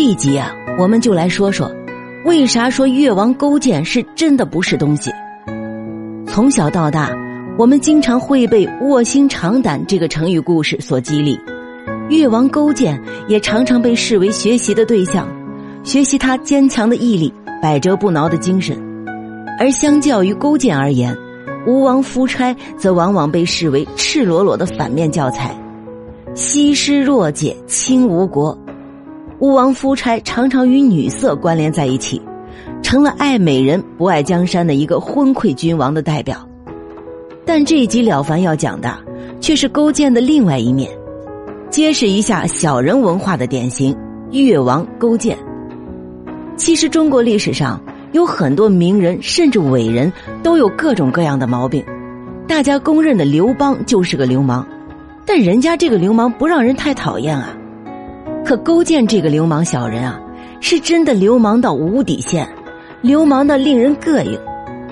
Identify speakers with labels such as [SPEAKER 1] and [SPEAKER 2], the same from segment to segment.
[SPEAKER 1] 这一集啊，我们就来说说，为啥说越王勾践是真的不是东西。从小到大，我们经常会被“卧薪尝胆”这个成语故事所激励，越王勾践也常常被视为学习的对象，学习他坚强的毅力、百折不挠的精神。而相较于勾践而言，吴王夫差则往往被视为赤裸裸的反面教材。西施弱解倾吴国，吴王夫差常常与女色关联在一起，成了爱美人不爱江山的一个昏聩君王的代表。但这一集了凡要讲的，却是勾践的另外一面，揭示一下小人文化的典型——越王勾践。其实中国历史上有很多名人甚至伟人都有各种各样的毛病，大家公认的刘邦就是个流氓。但人家这个流氓不让人太讨厌啊，可勾践这个流氓小人啊，是真的流氓到无底线，流氓的令人膈应。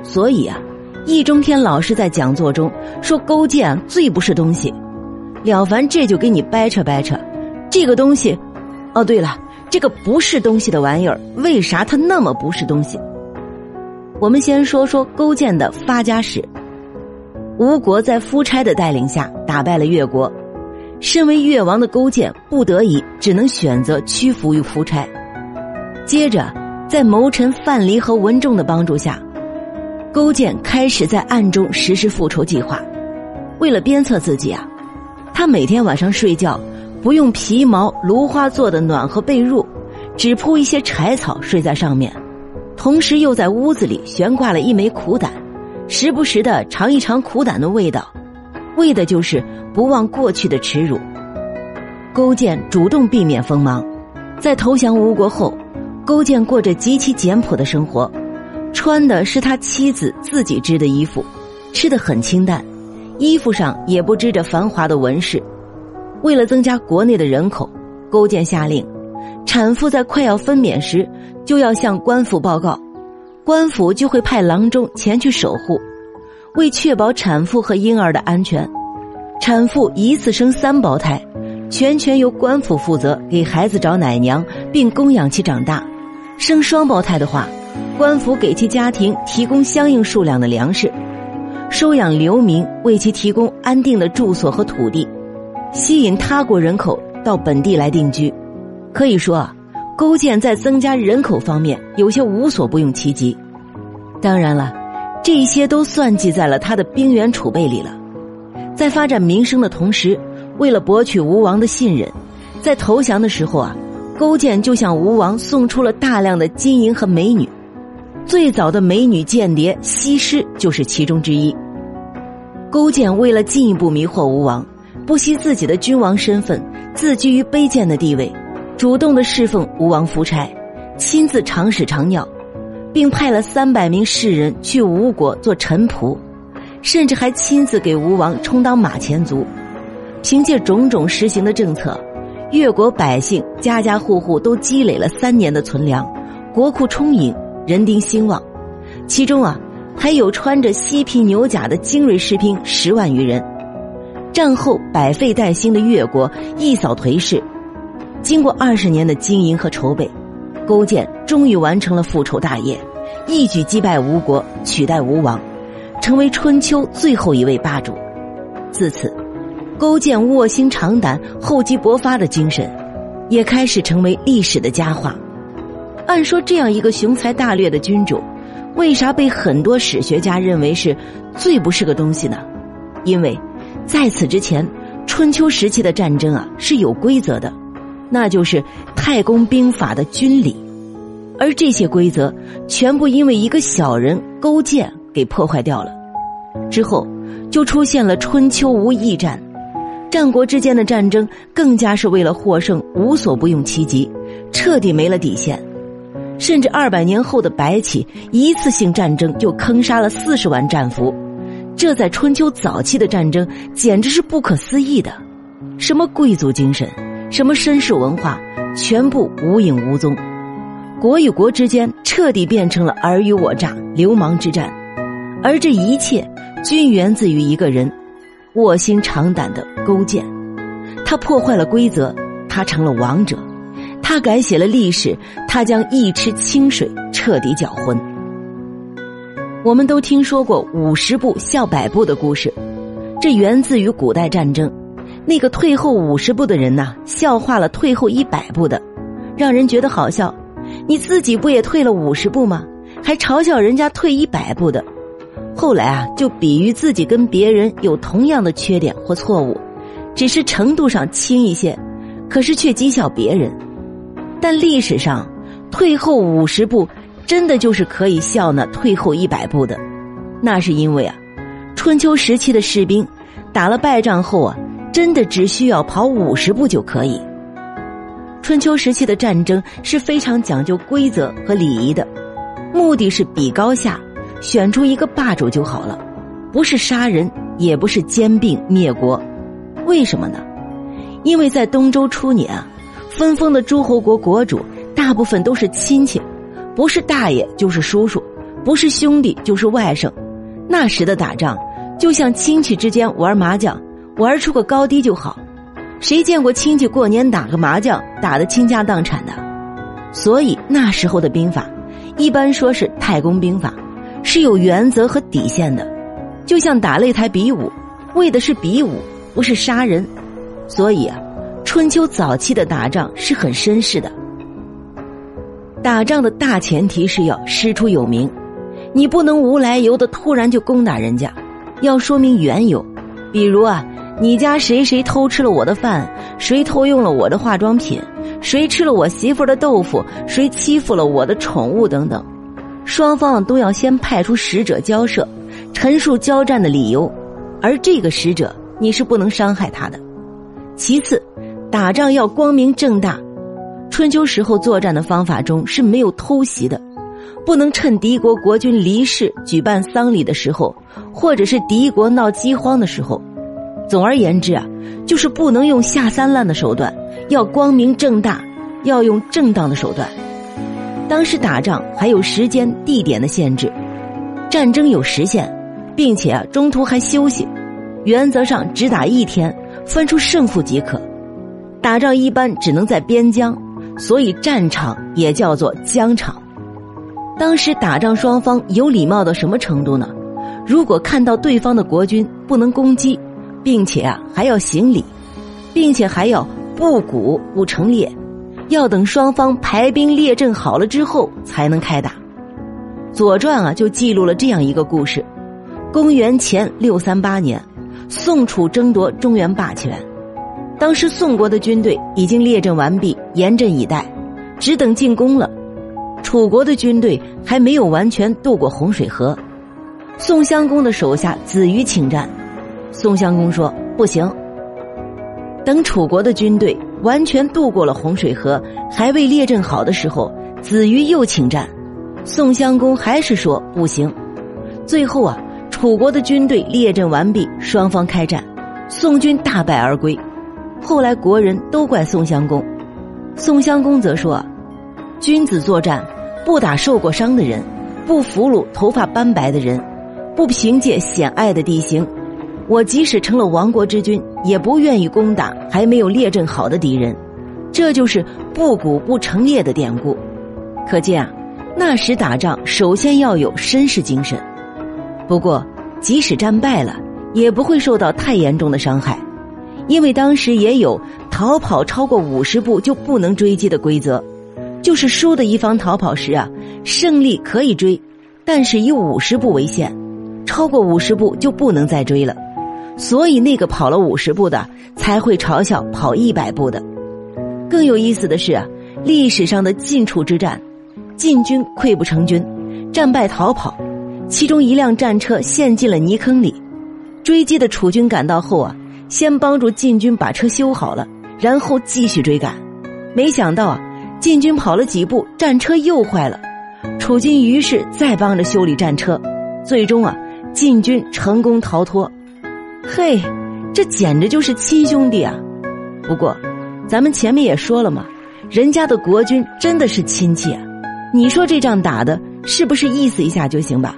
[SPEAKER 1] 所以啊，易中天老师在讲座中说勾践最不是东西。了凡这就给你掰扯掰扯，这个东西，哦对了，这个不是东西的玩意儿，为啥他那么不是东西？我们先说说勾践的发家史。吴国在夫差的带领下打败了越国，身为越王的勾践不得已只能选择屈服于夫差。接着，在谋臣范蠡和文仲的帮助下，勾践开始在暗中实施复仇计划。为了鞭策自己啊，他每天晚上睡觉不用皮毛、芦花做的暖和被褥，只铺一些柴草睡在上面，同时又在屋子里悬挂了一枚苦胆。时不时的尝一尝苦胆的味道，为的就是不忘过去的耻辱。勾践主动避免锋芒，在投降吴国后，勾践过着极其简朴的生活，穿的是他妻子自己织的衣服，吃的很清淡，衣服上也不织着繁华的纹饰。为了增加国内的人口，勾践下令，产妇在快要分娩时就要向官府报告。官府就会派郎中前去守护，为确保产妇和婴儿的安全，产妇一次生三胞胎，全权由官府负责给孩子找奶娘，并供养其长大。生双胞胎的话，官府给其家庭提供相应数量的粮食，收养流民，为其提供安定的住所和土地，吸引他国人口到本地来定居。可以说啊。勾践在增加人口方面有些无所不用其极，当然了，这些都算计在了他的兵源储备里了。在发展民生的同时，为了博取吴王的信任，在投降的时候啊，勾践就向吴王送出了大量的金银和美女。最早的美女间谍西施就是其中之一。勾践为了进一步迷惑吴王，不惜自己的君王身份，自居于卑贱的地位。主动的侍奉吴王夫差，亲自尝屎尝尿，并派了三百名士人去吴国做臣仆，甚至还亲自给吴王充当马前卒。凭借种种实行的政策，越国百姓家家户户都积累了三年的存粮，国库充盈，人丁兴旺。其中啊，还有穿着西皮牛甲的精锐士兵十万余人。战后百废待兴的越国一扫颓势。经过二十年的经营和筹备，勾践终于完成了复仇大业，一举击败吴国，取代吴王，成为春秋最后一位霸主。自此，勾践卧薪尝胆、厚积薄发的精神，也开始成为历史的佳话。按说，这样一个雄才大略的君主，为啥被很多史学家认为是最不是个东西呢？因为，在此之前，春秋时期的战争啊是有规则的。那就是太公兵法的军礼，而这些规则全部因为一个小人勾践给破坏掉了。之后就出现了春秋无义战，战国之间的战争更加是为了获胜无所不用其极，彻底没了底线。甚至二百年后的白起一次性战争就坑杀了四十万战俘，这在春秋早期的战争简直是不可思议的。什么贵族精神？什么绅士文化，全部无影无踪，国与国之间彻底变成了尔虞我诈、流氓之战，而这一切均源自于一个人——卧薪尝胆的勾践。他破坏了规则，他成了王者，他改写了历史，他将一池清水彻底搅浑。我们都听说过五十步笑百步的故事，这源自于古代战争。那个退后五十步的人呐，笑话了退后一百步的，让人觉得好笑。你自己不也退了五十步吗？还嘲笑人家退一百步的。后来啊，就比喻自己跟别人有同样的缺点或错误，只是程度上轻一些，可是却讥笑别人。但历史上，退后五十步，真的就是可以笑那退后一百步的。那是因为啊，春秋时期的士兵打了败仗后啊。真的只需要跑五十步就可以。春秋时期的战争是非常讲究规则和礼仪的，目的是比高下，选出一个霸主就好了，不是杀人，也不是兼并灭国。为什么呢？因为在东周初年啊，分封的诸侯国国主大部分都是亲戚，不是大爷就是叔叔，不是兄弟就是外甥。那时的打仗就像亲戚之间玩麻将。玩出个高低就好，谁见过亲戚过年打个麻将打得倾家荡产的？所以那时候的兵法，一般说是太公兵法，是有原则和底线的，就像打擂台比武，为的是比武，不是杀人。所以啊，春秋早期的打仗是很绅士的。打仗的大前提是要师出有名，你不能无来由的突然就攻打人家，要说明缘由，比如啊。你家谁谁偷吃了我的饭？谁偷用了我的化妆品？谁吃了我媳妇的豆腐？谁欺负了我的宠物？等等，双方都要先派出使者交涉，陈述交战的理由，而这个使者你是不能伤害他的。其次，打仗要光明正大。春秋时候作战的方法中是没有偷袭的，不能趁敌国国君离世、举办丧礼的时候，或者是敌国闹饥荒的时候。总而言之啊，就是不能用下三滥的手段，要光明正大，要用正当的手段。当时打仗还有时间、地点的限制，战争有时限，并且中途还休息，原则上只打一天，分出胜负即可。打仗一般只能在边疆，所以战场也叫做疆场。当时打仗双方有礼貌到什么程度呢？如果看到对方的国君不能攻击。并且啊，还要行礼，并且还要不鼓不成列，要等双方排兵列阵好了之后才能开打。《左传》啊就记录了这样一个故事：公元前六三八年，宋楚争夺中原霸权，当时宋国的军队已经列阵完毕，严阵以待，只等进攻了。楚国的军队还没有完全渡过洪水河，宋襄公的手下子瑜请战。宋襄公说：“不行。”等楚国的军队完全渡过了洪水河，还未列阵好的时候，子瑜又请战，宋襄公还是说不行。最后啊，楚国的军队列阵完毕，双方开战，宋军大败而归。后来国人都怪宋襄公，宋襄公则说：“君子作战，不打受过伤的人，不俘虏头发斑白的人，不凭借险隘的地形。”我即使成了亡国之君，也不愿意攻打还没有列阵好的敌人，这就是不鼓不成列的典故。可见啊，那时打仗首先要有绅士精神。不过，即使战败了，也不会受到太严重的伤害，因为当时也有逃跑超过五十步就不能追击的规则，就是输的一方逃跑时啊，胜利可以追，但是以五十步为限，超过五十步就不能再追了。所以，那个跑了五十步的才会嘲笑跑一百步的。更有意思的是啊，历史上的晋楚之战，晋军溃不成军，战败逃跑，其中一辆战车陷进了泥坑里。追击的楚军赶到后啊，先帮助晋军把车修好了，然后继续追赶。没想到啊，晋军跑了几步，战车又坏了，楚军于是再帮着修理战车，最终啊，晋军成功逃脱。嘿，这简直就是亲兄弟啊！不过，咱们前面也说了嘛，人家的国君真的是亲戚！你说这仗打的是不是意思一下就行吧？